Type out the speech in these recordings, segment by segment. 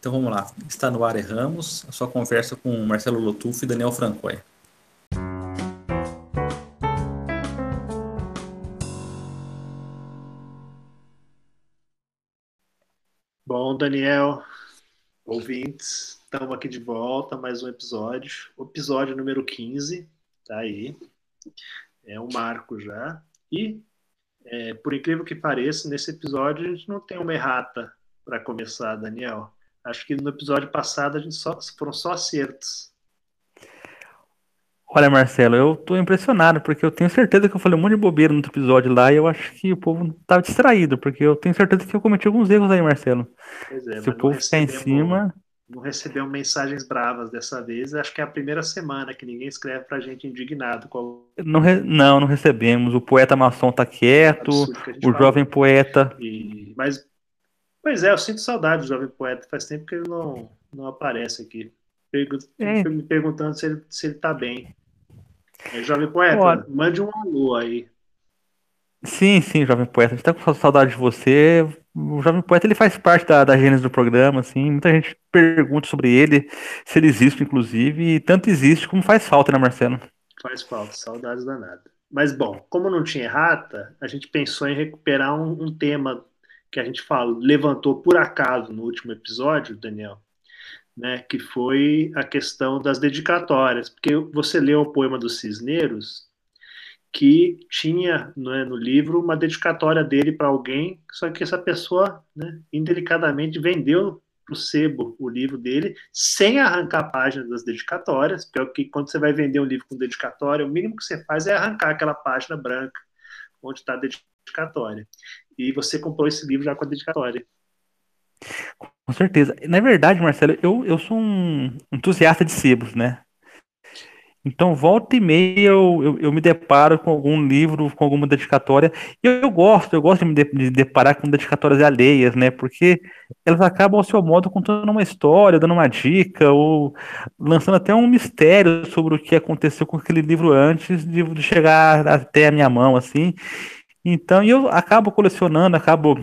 Então vamos lá. Está no ar Erramos, a sua conversa com Marcelo Lotufo e Daniel Francoy. Bom, Daniel, ouvintes, estamos aqui de volta, mais um episódio. O episódio número 15, tá aí. É um marco já. E, é, por incrível que pareça, nesse episódio a gente não tem uma errata para começar, Daniel. Acho que no episódio passado a gente só, foram só acertos. Olha, Marcelo, eu tô impressionado, porque eu tenho certeza que eu falei um monte de bobeira no outro episódio lá e eu acho que o povo tava distraído, porque eu tenho certeza que eu cometi alguns erros aí, Marcelo. Pois é, Se o povo ficar em cima. Não recebeu mensagens bravas dessa vez. Acho que é a primeira semana que ninguém escreve pra gente indignado. Com... Não, re... não, não recebemos. O poeta maçom tá quieto, o jovem poeta. E... Mas Pois é, eu sinto saudade do Jovem Poeta. Faz tempo que ele não, não aparece aqui. Pergunto, é. Me perguntando se ele, se ele tá bem. É, Jovem Poeta, Olha. mande um alô aí. Sim, sim, Jovem Poeta. A gente tá com saudade de você. O Jovem Poeta ele faz parte da, da gênese do programa, assim. Muita gente pergunta sobre ele, se ele existe, inclusive, e tanto existe como faz falta, né, Marcelo? Faz falta, saudades danada. Mas, bom, como não tinha errata, a gente pensou em recuperar um, um tema que a gente fala, levantou por acaso no último episódio, Daniel, né, que foi a questão das dedicatórias, porque você leu o poema dos Cisneiros, que tinha né, no livro uma dedicatória dele para alguém, só que essa pessoa, né, indelicadamente, vendeu para o sebo o livro dele, sem arrancar a página das dedicatórias, porque é que quando você vai vender um livro com dedicatória, o mínimo que você faz é arrancar aquela página branca onde está a dedicatória. E você comprou esse livro já com a dedicatória. Com certeza. Na verdade, Marcelo, eu, eu sou um entusiasta de sebos, né? Então, volta e meia eu, eu, eu, me deparo com algum livro, com alguma dedicatória. E eu, eu gosto, eu gosto de me de, de deparar com dedicatórias alheias, né? Porque elas acabam, ao seu modo, contando uma história, dando uma dica, ou lançando até um mistério sobre o que aconteceu com aquele livro antes de, de chegar até a minha mão, assim. Então, eu acabo colecionando, acabo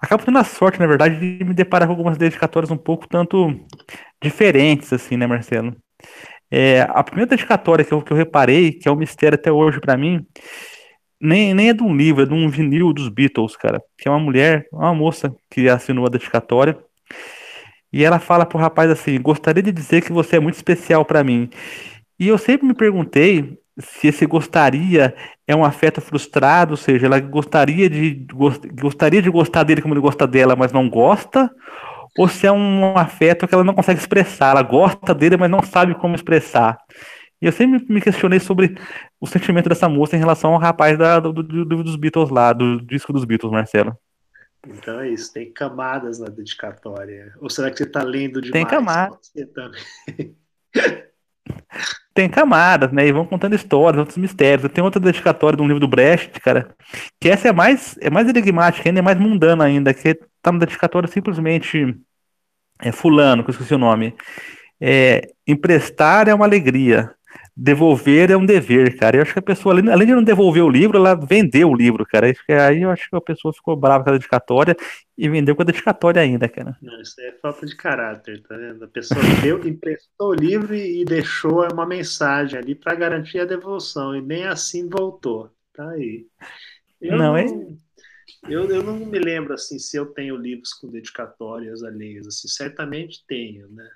acabo tendo a sorte, na verdade, de me deparar com algumas dedicatórias um pouco tanto diferentes, assim, né, Marcelo? É, a primeira dedicatória que eu, que eu reparei, que é um mistério até hoje para mim, nem, nem é de um livro, é de um vinil dos Beatles, cara. Que é uma mulher, uma moça que assinou a dedicatória. E ela fala pro rapaz assim: Gostaria de dizer que você é muito especial para mim. E eu sempre me perguntei se esse gostaria é um afeto frustrado, ou seja, ela gostaria de, gostaria de gostar dele como ele gosta dela, mas não gosta, ou se é um afeto que ela não consegue expressar, ela gosta dele, mas não sabe como expressar. E eu sempre me questionei sobre o sentimento dessa moça em relação ao rapaz da, do, do, do, dos Beatles lá, do disco dos Beatles, Marcelo. Então é isso, tem camadas na dedicatória. Ou será que você está lendo demais? Tem camadas. tem camadas, né? E vão contando histórias, outros mistérios. Tem outra dedicatória de um livro do Brecht, cara, que essa é mais, é mais enigmática ainda, é mais mundana ainda, que tá na dedicatória simplesmente é fulano, que eu esqueci o nome. É, emprestar é uma alegria devolver é um dever, cara. Eu acho que a pessoa, além de não devolver o livro, ela vendeu o livro, cara. Aí eu acho que a pessoa ficou brava com a dedicatória e vendeu com a dedicatória ainda, cara. Não, isso é falta de caráter, tá vendo? A pessoa deu, emprestou o livro e deixou uma mensagem ali para garantir a devolução, e nem assim voltou. Tá aí. Eu não, é? Eu, eu não me lembro assim se eu tenho livros com dedicatórias alheias, assim, certamente tenho, né?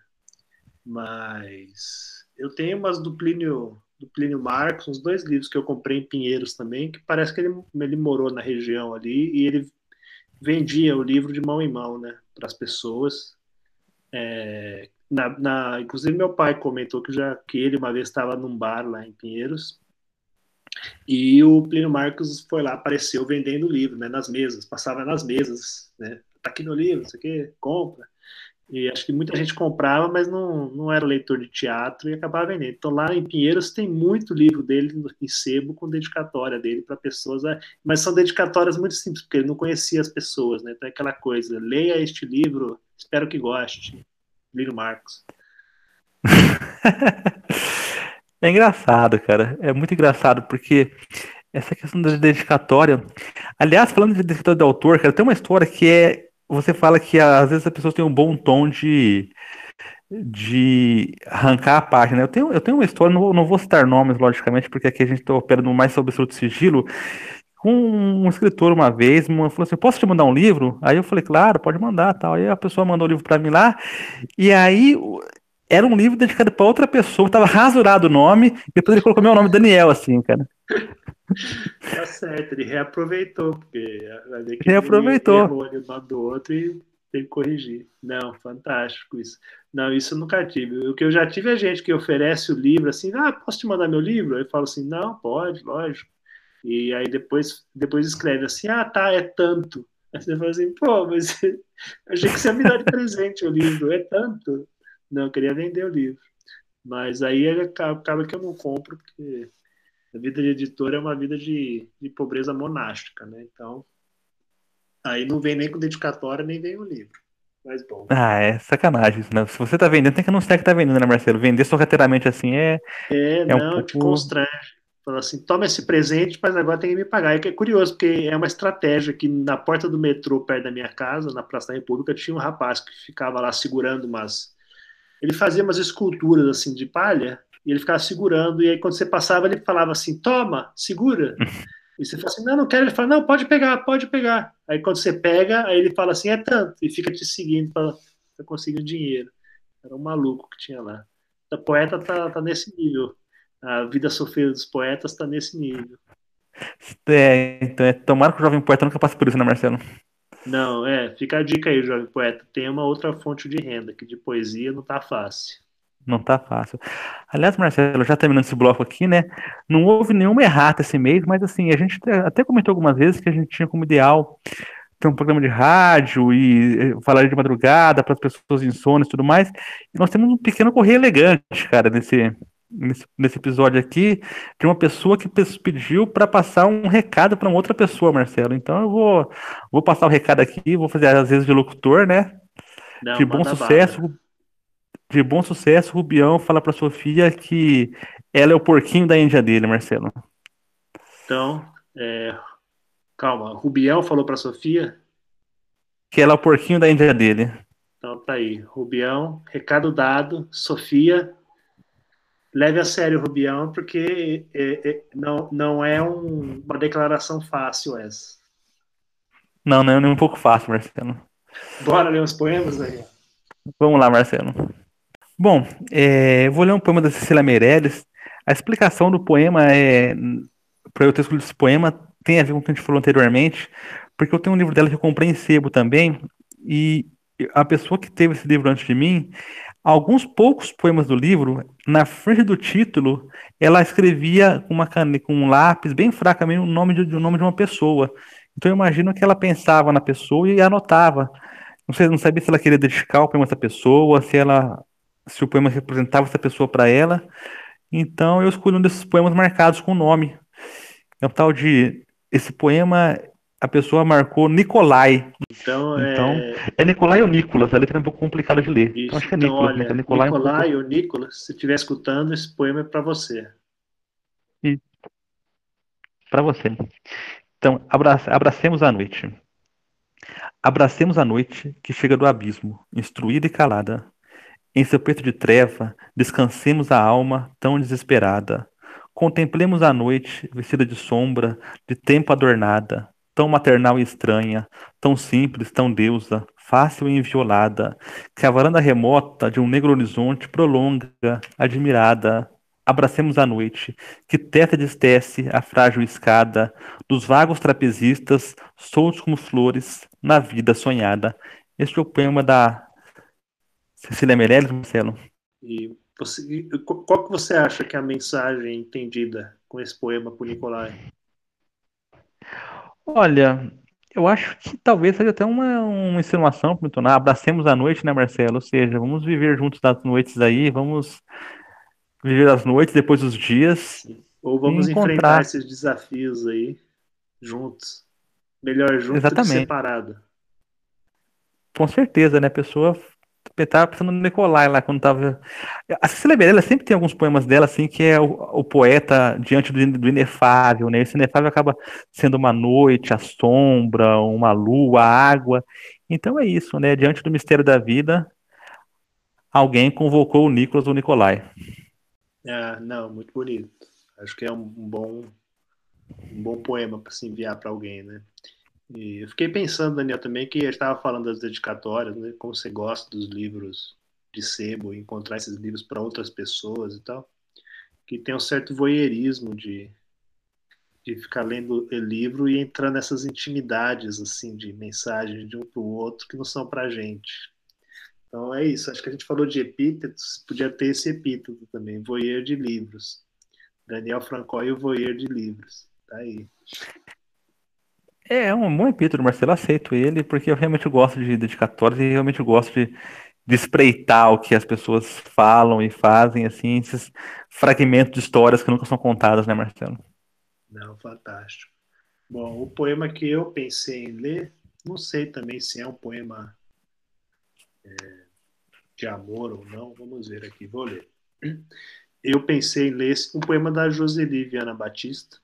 Mas eu tenho umas do Plínio, do Plínio Marcos, uns dois livros que eu comprei em Pinheiros também, que parece que ele, ele morou na região ali e ele vendia o livro de mão em mão, né, para as pessoas. É, na, na, inclusive meu pai comentou que já que ele uma vez estava num bar lá em Pinheiros e o Plínio Marcos foi lá, apareceu vendendo o livro, né, nas mesas, passava nas mesas, né, tá aqui no livro, isso aqui, compra. E acho que muita gente comprava, mas não, não era leitor de teatro e acabava vendendo. Então lá em Pinheiros tem muito livro dele em sebo com dedicatória dele para pessoas, né? mas são dedicatórias muito simples, porque ele não conhecia as pessoas, né? Então é aquela coisa, leia este livro, espero que goste. Lírio Marcos. é engraçado, cara. É muito engraçado, porque essa questão da dedicatória. Aliás, falando de dedicatória do autor, cara, tem uma história que é você fala que às vezes as pessoas têm um bom tom de, de arrancar a página. Eu tenho, eu tenho uma história, não vou, não vou citar nomes, logicamente, porque aqui a gente está operando mais sobre o sigilo. Com um escritor uma vez, falou assim: Posso te mandar um livro? Aí eu falei: Claro, pode mandar. tal. Aí a pessoa mandou o livro para mim lá, e aí era um livro dedicado para outra pessoa, estava rasurado o nome, e depois ele colocou meu nome, Daniel, assim, cara. Tá certo, ele reaproveitou, porque vai ver que reaproveitou. ele errou ali do lado do outro e tem que corrigir. Não, fantástico isso. Não, isso eu nunca tive. O que eu já tive é gente que oferece o livro assim, ah, posso te mandar meu livro? Aí eu falo assim, não, pode, lógico. E aí depois, depois escreve assim, ah, tá, é tanto. Aí você fala assim, pô, mas achei que você ia me dar de presente o livro, é tanto. Não, eu queria vender o livro. Mas aí acaba que eu não compro, porque a vida de editor é uma vida de, de pobreza monástica, né? Então, aí não vem nem com dedicatória, nem vem o livro. Mas bom. Ah, é sacanagem isso, né? Se você tá vendendo, tem que anunciar que tá vendendo, né, Marcelo? Vender sorrateiramente assim é. É, é não, um pouco... te constrange. Fala assim, toma esse presente, mas agora tem que me pagar. E é curioso, porque é uma estratégia que na porta do metrô, perto da minha casa, na Praça da República, tinha um rapaz que ficava lá segurando umas. Ele fazia umas esculturas assim de palha e ele ficava segurando, e aí quando você passava, ele falava assim, toma, segura. E você fala assim, não, não quero. Ele fala, não, pode pegar, pode pegar. Aí quando você pega, aí ele fala assim, é tanto, e fica te seguindo para conseguir dinheiro. Era um maluco que tinha lá. O poeta tá, tá nesse nível. A vida sofrida dos poetas tá nesse nível. É, então é, tomara que o jovem poeta nunca passe por isso, né, Marcelo? Não, é, fica a dica aí, jovem poeta. Tem uma outra fonte de renda, que de poesia não tá fácil. Não tá fácil. Aliás, Marcelo, já terminando esse bloco aqui, né? Não houve nenhuma errata esse mês, mas assim, a gente até comentou algumas vezes que a gente tinha como ideal ter um programa de rádio e eh, falar de madrugada para as pessoas insônias e tudo mais. E nós temos um pequeno correio elegante, cara, nesse, nesse, nesse episódio aqui, de uma pessoa que pediu para passar um recado para uma outra pessoa, Marcelo. Então eu vou, vou passar o recado aqui, vou fazer às vezes de locutor, né? Não, de bom sucesso. Barra de bom sucesso, Rubião fala para Sofia que ela é o porquinho da Índia dele, Marcelo. Então, é... calma, Rubião falou para Sofia que ela é o porquinho da Índia dele. Então tá aí, Rubião, recado dado, Sofia, leve a sério o Rubião, porque é, é, não, não é um, uma declaração fácil essa. Não, não é nem um pouco fácil, Marcelo. Bora ler os poemas aí. Vamos lá, Marcelo. Bom, é, vou ler um poema da Cecília Meirelles. A explicação do poema é. Para eu ter escolhido esse poema, tem a ver com o que a gente falou anteriormente, porque eu tenho um livro dela que eu comprei em sebo também, e a pessoa que teve esse livro antes de mim, alguns poucos poemas do livro, na frente do título, ela escrevia com uma caneta, com um lápis bem fracamente o nome de, o nome de uma pessoa. Então eu imagino que ela pensava na pessoa e anotava. Não sei, não sabia se ela queria dedicar o poema a essa pessoa, se ela se o poema representava essa pessoa para ela. Então eu escolhi um desses poemas marcados com o nome. É o tal de. Esse poema, a pessoa marcou Nicolai. Então, então é... é Nicolai ou Nicolas? A letra é um pouco complicada de ler. Isso. Então, acho que é então, Nicolas. Olha, né? Nicolai, Nicolai é um ou Nicolas, se estiver escutando, esse poema é para você. E... Para você. Então, abrace... abracemos a noite. Abracemos a noite que chega do abismo, instruída e calada em seu peito de treva, descansemos a alma tão desesperada. Contemplemos a noite, vestida de sombra, de tempo adornada, tão maternal e estranha, tão simples, tão deusa, fácil e inviolada, que a varanda remota de um negro horizonte prolonga, admirada. Abracemos a noite, que teta destece a frágil escada dos vagos trapezistas, soltos como flores, na vida sonhada. Este é o poema da Cecília Meirelles, Marcelo? E você, qual que você acha que é a mensagem entendida com esse poema por Nicolai? Olha, eu acho que talvez seja até uma, uma insinuação para tornar. Abracemos a noite, né, Marcelo? Ou seja, vamos viver juntos das noites aí, vamos viver as noites depois dos dias. Ou vamos enfrentar esses desafios aí juntos. Melhor junto Exatamente. que separado. Com certeza, né? A pessoa eu tava pensando no Nicolai lá, quando tava. A Cecília Meirelles sempre tem alguns poemas dela, assim, que é o, o poeta diante do, do, inefável, né? Esse inefável acaba sendo uma noite, a sombra, uma lua, a água. Então é isso, né? Diante do mistério da vida, alguém convocou o Nicolas ou o Nicolai. Ah, não, muito bonito. Acho que é um bom, um bom poema para se enviar para alguém, né? E eu fiquei pensando, Daniel, também que estava falando das dedicatórias, né? Como você gosta dos livros de sebo, encontrar esses livros para outras pessoas e tal, que tem um certo voyeurismo de de ficar lendo livro e entrar nessas intimidades assim de mensagens de um para o outro que não são para a gente. Então é isso. Acho que a gente falou de epítetos, podia ter esse epíteto também, voyeur de livros. Daniel Francoy, o voyeur de livros. Tá aí. É, é um bom epíteto, Marcelo. Aceito ele, porque eu realmente gosto de dedicatórias e realmente gosto de, de espreitar o que as pessoas falam e fazem, assim, esses fragmentos de histórias que nunca são contadas, né, Marcelo? Não, fantástico. Bom, o poema que eu pensei em ler, não sei também se é um poema é, de amor ou não, vamos ver aqui, vou ler. Eu pensei em ler um poema da Joseli Viana Batista,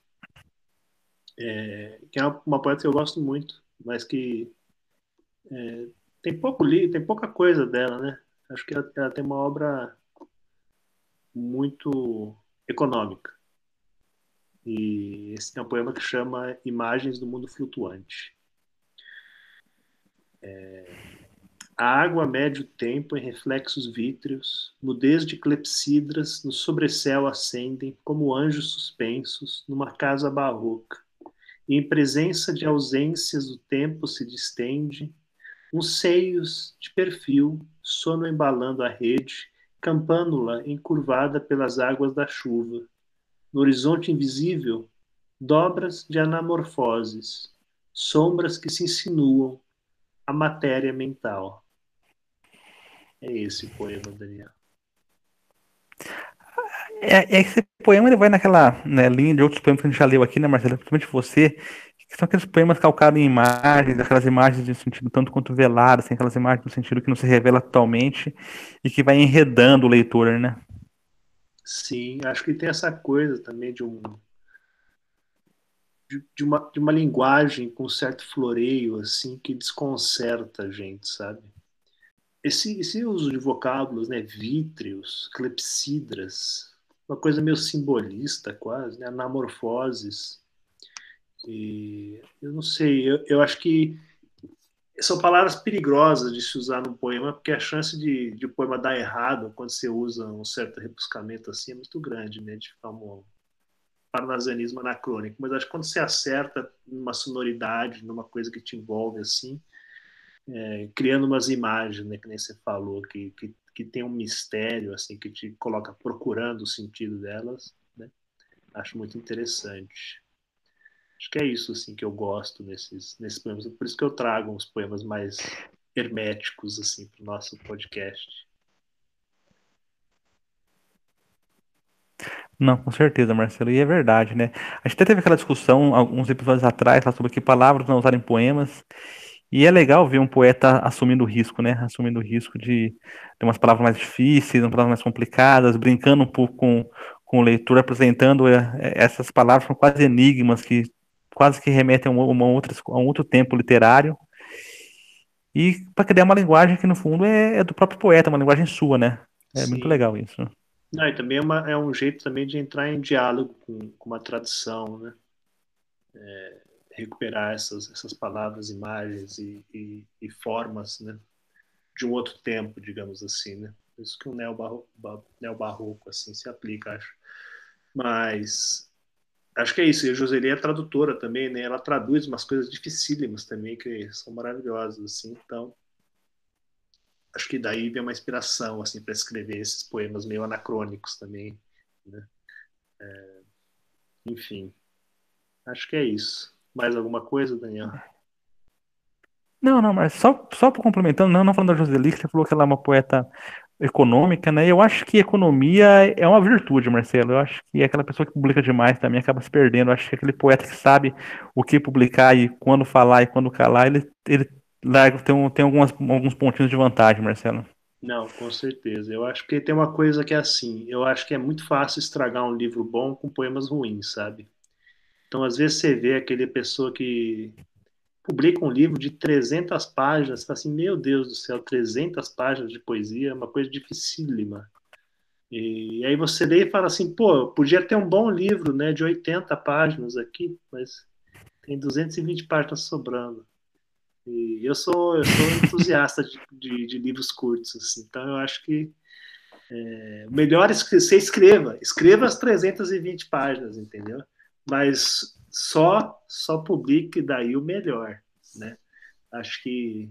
é, que é uma, poeta que eu gosto muito, mas que é, tem pouco li, tem pouca coisa dela, né? Acho que ela, ela tem uma obra muito econômica. E esse é um poema que chama Imagens do Mundo Flutuante. É... A água mede o tempo em reflexos vítreos, nudez de clepsidras no sobrecéu acendem como anjos suspensos numa casa barroca. E em presença de ausências o tempo se distende, uns seios de perfil, sono embalando a rede, campânula encurvada pelas águas da chuva, no horizonte invisível, dobras de anamorfoses, sombras que se insinuam, a matéria mental. É esse o poema, Daniel. É, é esse poema ele vai naquela né, linha de outros poemas que a gente já leu aqui, né, Marcelo? Principalmente você, que são aqueles poemas calcados em imagens, aquelas imagens de sentido tanto quanto velado, assim, aquelas imagens no sentido que não se revela totalmente e que vai enredando o leitor, né? Sim, acho que tem essa coisa também de um de, uma, de uma linguagem com certo floreio assim que desconcerta a gente, sabe? Esse, esse uso de vocábulos, né, vítreos, clepsidras, uma coisa meio simbolista quase, né, anamorfoses. E eu não sei, eu, eu acho que são palavras perigosas de se usar no poema, porque a chance de, de o poema dar errado quando você usa um certo rebuscamento assim é muito grande, né? De ficar um parnasianismo anacrônico. Mas acho que quando você acerta numa sonoridade, numa coisa que te envolve assim, é, criando umas imagens, né? Que nem você falou, que, que, que tem um mistério, assim, que te coloca procurando o sentido delas, né? Acho muito interessante. Acho que é isso assim que eu gosto nesses, nesses poemas. Por isso que eu trago uns poemas mais herméticos assim para o nosso podcast. Não, com certeza, Marcelo. E é verdade, né? A gente até teve aquela discussão alguns episódios atrás lá, sobre que palavras não usar em poemas. E é legal ver um poeta assumindo o risco, né? Assumindo o risco de ter umas palavras mais difíceis, umas palavras mais complicadas, brincando um pouco com, com o leitor, apresentando é, essas palavras como quase enigmas que quase que remetem a, uma outra, a um outro tempo literário. E para criar uma linguagem que, no fundo, é, é, do próprio poeta, uma linguagem sua, né? É Sim. muito legal isso. Não, e também é, uma, é, um jeito também de entrar em diálogo com, com uma tradição, né? É, recuperar essas, essas palavras, imagens e, e, e, formas, né? De um outro tempo, digamos assim, né? Por isso que o neobarroco, neobarroco assim, se aplica, acho. Mas acho que é isso. E a Joseli é tradutora também, né? Ela traduz umas coisas dificílimas também, que são maravilhosas, assim. Então, acho que daí vem uma inspiração, assim, para escrever esses poemas meio anacrônicos também, né? É, enfim, acho que é isso. Mais alguma coisa, Daniel? Não, não, mas só, só complementando, não, não falando da Joseli, que você falou que ela é uma poeta econômica, né? Eu acho que economia é uma virtude, Marcelo. Eu acho que aquela pessoa que publica demais também acaba se perdendo. Eu acho que aquele poeta que sabe o que publicar e quando falar e quando calar, ele, ele larga, tem, tem algumas, alguns pontinhos de vantagem, Marcelo. Não, com certeza. Eu acho que tem uma coisa que é assim. Eu acho que é muito fácil estragar um livro bom com poemas ruins, sabe? Então, às vezes você vê aquele pessoa que publica um livro de 300 páginas, você fala assim, meu Deus do céu, 300 páginas de poesia é uma coisa dificílima. E aí você lê e fala assim, pô, podia ter um bom livro, né, de 80 páginas aqui, mas tem 220 páginas sobrando. E eu sou, eu sou entusiasta de, de, de, livros curtos, assim, então eu acho que é, melhor é que você escreva, escreva as 320 páginas, entendeu? Mas só só publique daí o melhor, né? Acho que,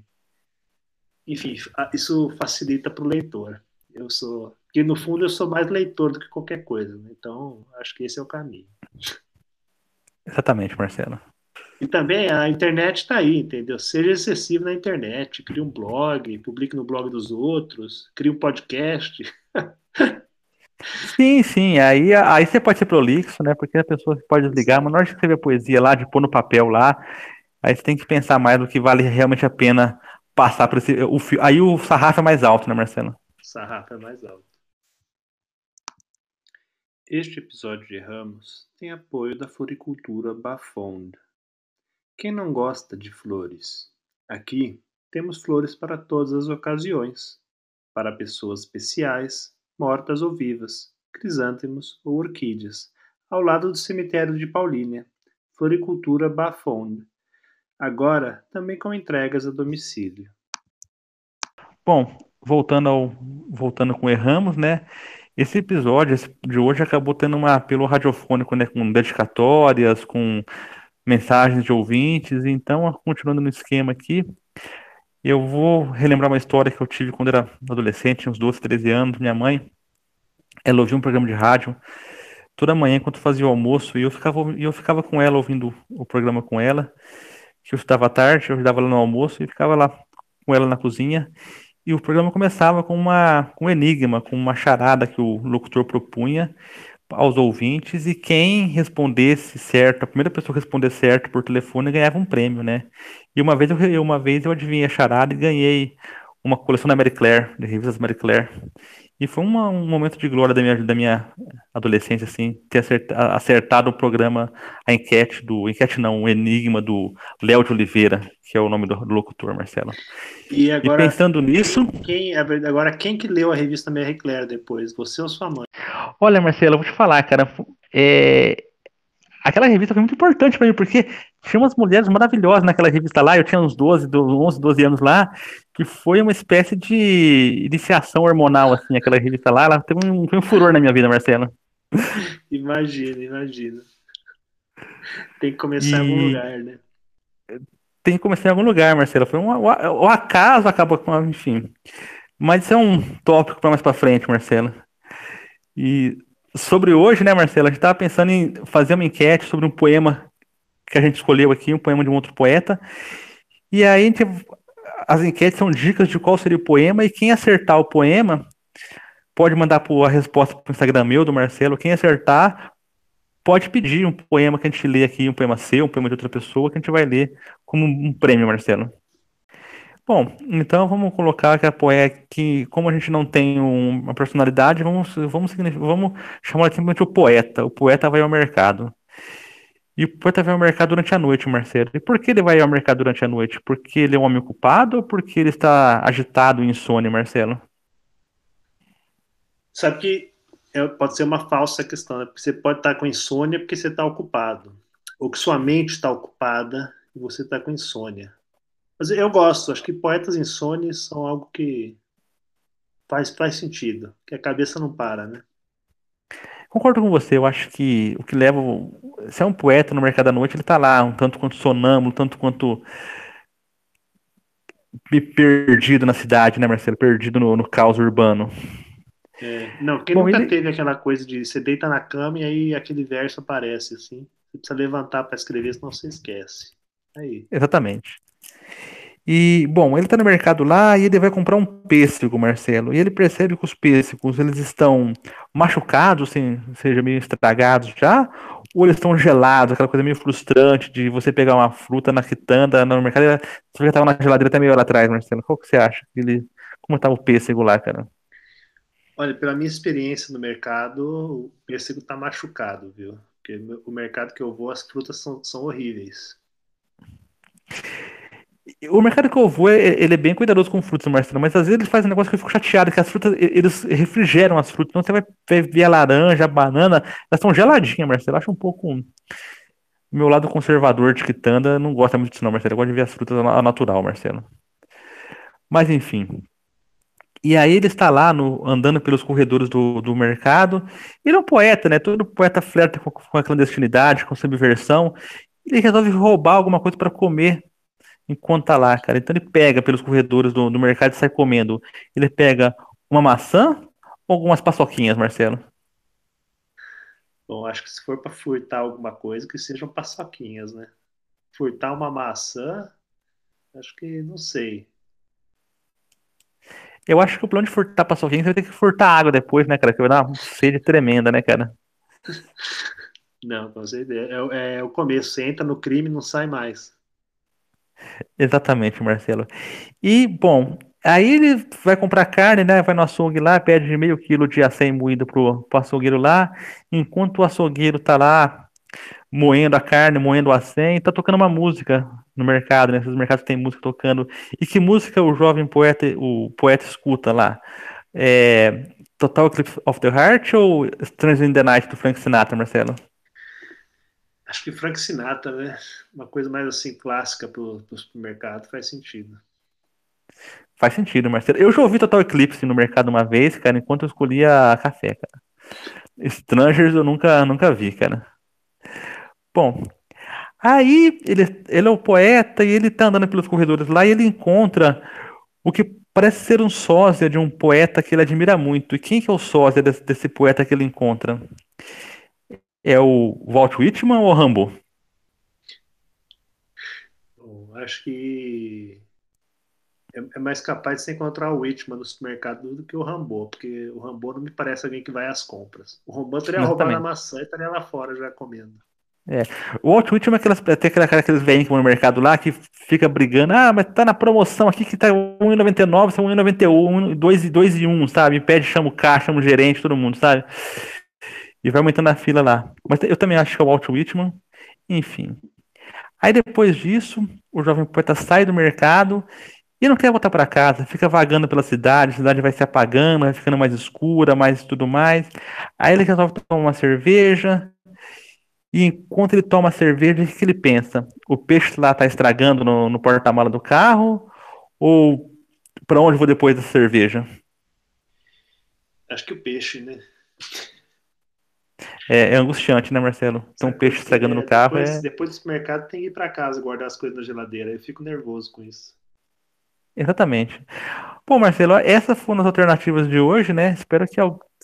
enfim, isso facilita para o leitor. Eu sou, que no fundo eu sou mais leitor do que qualquer coisa, né? então acho que esse é o caminho. Exatamente, Marcelo. E também a internet está aí, entendeu? Seja excessivo na internet, crie um blog, publique no blog dos outros, crie um podcast. Sim, sim. Aí, aí você pode ser prolixo, né? Porque a pessoa pode desligar, mas na hora de escrever poesia lá, de pôr no papel lá, aí você tem que pensar mais do que vale realmente a pena passar por esse. O, aí o sarrafo é mais alto, né, Marcelo? O sarrafo é mais alto. Este episódio de Ramos tem apoio da floricultura Bafond. Quem não gosta de flores? Aqui temos flores para todas as ocasiões, para pessoas especiais mortas ou vivas, crisântemos ou orquídeas, ao lado do cemitério de Paulínia, Floricultura Bafond, agora também com entregas a domicílio. Bom, voltando ao voltando com Erramos, né? Esse episódio de hoje acabou tendo um apelo radiofônico, né, com dedicatórias, com mensagens de ouvintes, então continuando no esquema aqui, eu vou relembrar uma história que eu tive quando era adolescente, uns 12, 13 anos. Minha mãe, ela ouvia um programa de rádio toda manhã enquanto fazia o almoço e eu ficava, eu ficava com ela, ouvindo o programa com ela. Que eu estudava à tarde, eu ajudava ela no almoço e ficava lá com ela na cozinha. E o programa começava com, uma, com um enigma, com uma charada que o locutor propunha aos ouvintes e quem respondesse certo, a primeira pessoa que responder certo por telefone ganhava um prêmio, né? E uma vez eu, uma vez eu adivinhei a charada e ganhei uma coleção da Marie Claire, de revistas Marie Claire. E foi uma, um momento de glória da minha, da minha adolescência, assim, ter acertado, acertado o programa, a enquete do. Enquete não, o enigma do Léo de Oliveira, que é o nome do, do locutor, Marcelo. E, agora, e pensando nisso. Quem, agora, quem que leu a revista Marie Claire depois? Você ou sua mãe? Olha, Marcelo, eu vou te falar, cara. É, aquela revista foi muito importante para mim, porque tinha umas mulheres maravilhosas naquela revista lá, eu tinha uns 12, 11, 12 anos lá, que foi uma espécie de iniciação hormonal, assim, aquela revista lá, ela teve um, um furor na minha vida, Marcelo. Imagina, imagina. Tem que começar e... em algum lugar, né? Tem que começar em algum lugar, Marcelo. Foi um, o acaso acaba com, enfim. Mas isso é um tópico para mais para frente, Marcelo. E sobre hoje, né, Marcelo, a gente estava pensando em fazer uma enquete sobre um poema que a gente escolheu aqui, um poema de um outro poeta. E aí gente, as enquetes são dicas de qual seria o poema, e quem acertar o poema pode mandar a resposta para o Instagram meu, do Marcelo. Quem acertar pode pedir um poema que a gente lê aqui, um poema seu, um poema de outra pessoa, que a gente vai ler como um prêmio, Marcelo. Bom, então vamos colocar que a poeta, que como a gente não tem uma personalidade, vamos, vamos, vamos chamar simplesmente o poeta. O poeta vai ao mercado. E o poeta vai ao mercado durante a noite, Marcelo. E por que ele vai ao mercado durante a noite? Porque ele é um homem ocupado ou porque ele está agitado e insônia, Marcelo? Sabe que é, pode ser uma falsa questão, né? Porque você pode estar com insônia porque você está ocupado. Ou que sua mente está ocupada e você está com insônia. Mas eu gosto, acho que poetas insônios são algo que faz, faz sentido, que a cabeça não para, né? Concordo com você, eu acho que o que leva. Se é um poeta no mercado da noite, ele tá lá, um tanto quanto sonâmbulo, tanto quanto perdido na cidade, né, Marcelo? Perdido no, no caos urbano. É, não, quem Bom, nunca ele... teve aquela coisa de você deita na cama e aí aquele verso aparece assim. Você precisa levantar para escrever, senão você esquece. Aí. Exatamente. E, bom, ele está no mercado lá e ele vai comprar um pêssego, Marcelo. E ele percebe que os pêssegos eles estão machucados, assim, seja meio estragados já, ou eles estão gelados, aquela coisa meio frustrante de você pegar uma fruta na quitanda no mercado você já estava na geladeira até meia hora atrás, Marcelo. Qual que você acha? Ele, como estava o pêssego lá, cara? Olha, pela minha experiência no mercado, o pêssego está machucado, viu? Porque o mercado que eu vou, as frutas são, são horríveis. O mercado que eu vou, ele é bem cuidadoso com frutas, Marcelo, mas às vezes eles fazem um negócio que eu fico chateado, que as frutas, eles refrigeram as frutas. Então você vai ver a laranja, a banana, elas estão geladinhas, Marcelo. Eu acho um pouco. O meu lado conservador de quitanda não gosta muito disso, não, Marcelo. Eu gosto de ver as frutas natural, Marcelo. Mas enfim. E aí ele está lá no, andando pelos corredores do, do mercado. Ele é um poeta, né? Todo poeta flerta com, com a clandestinidade, com subversão. Ele resolve roubar alguma coisa para comer enquanto tá lá, cara. Então ele pega pelos corredores do, do mercado e sai comendo. Ele pega uma maçã ou algumas paçoquinhas, Marcelo? Bom, acho que se for para furtar alguma coisa, que sejam paçoquinhas, né? Furtar uma maçã, acho que não sei. Eu acho que o plano de furtar paçoquinha você vai ter que furtar água depois, né, cara? Que vai dar uma sede tremenda, né, cara? Não, com certeza. É, é o começo. Você entra no crime e não sai mais. Exatamente, Marcelo. E, bom, aí ele vai comprar carne, né? Vai no açougue lá, pede meio quilo de acém moído pro, pro açougueiro lá, enquanto o açougueiro tá lá moendo a carne, moendo o acém, tá tocando uma música no mercado, né? Esses mercados tem música tocando. E que música o jovem poeta, o poeta escuta lá? É, Total Eclipse of the Heart ou Strange in the Night do Frank Sinatra, Marcelo? Acho que Frank Sinatra, né? Uma coisa mais assim clássica para o mercado faz sentido. Faz sentido, Marcelo. Eu já ouvi Total Eclipse no mercado uma vez, cara, enquanto eu escolhia café, cara. Strangers eu nunca, nunca vi, cara. Bom, aí ele, ele é o poeta e ele tá andando pelos corredores lá e ele encontra o que parece ser um sósia de um poeta que ele admira muito. E quem que é o sósia desse, desse poeta que ele encontra? É o Walt Whitman ou o Rambo? Bom, acho que é, é, mais capaz de você encontrar o Whitman no supermercado do que o Rambo, porque o Rambo não me parece alguém que vai às compras. O Rambo estaria roubando a maçã e estaria lá fora já comendo. É. O Walt Whitman é aquelas, tem aquela, velhinhos que vão no mercado lá que fica brigando. Ah, mas tá na promoção aqui que tá 1,99, são 1,91, 2 e 2 e 1, sabe? Pede, chama o caixa, chama o gerente, todo mundo, sabe? E vai aumentando a fila lá. Mas eu também acho que é o Walt Whitman. Enfim. Aí depois disso, o jovem poeta sai do mercado e não quer voltar para casa, fica vagando pela cidade, a cidade vai se apagando, vai ficando mais escura, mais tudo mais. Aí ele resolve tomar uma cerveja. E enquanto ele toma a cerveja, o que ele pensa? O peixe lá está estragando no, no porta-mala do carro? Ou para onde vou depois da cerveja? Acho que o peixe, né? É, é, angustiante, né, Marcelo? Então, um peixe estragando no carro depois, é. Depois do supermercado tem que ir para casa guardar as coisas na geladeira. Eu fico nervoso com isso. Exatamente. Bom, Marcelo, essas foram as alternativas de hoje, né? Espero que,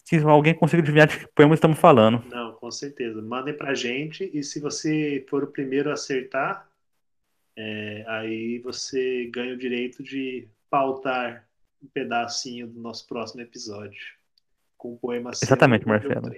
que alguém consiga adivinhar de que poema estamos falando. Não, com certeza. Mandem pra gente e se você for o primeiro a acertar, é, aí você ganha o direito de pautar um pedacinho do nosso próximo episódio com o poema Exatamente, Marcelo.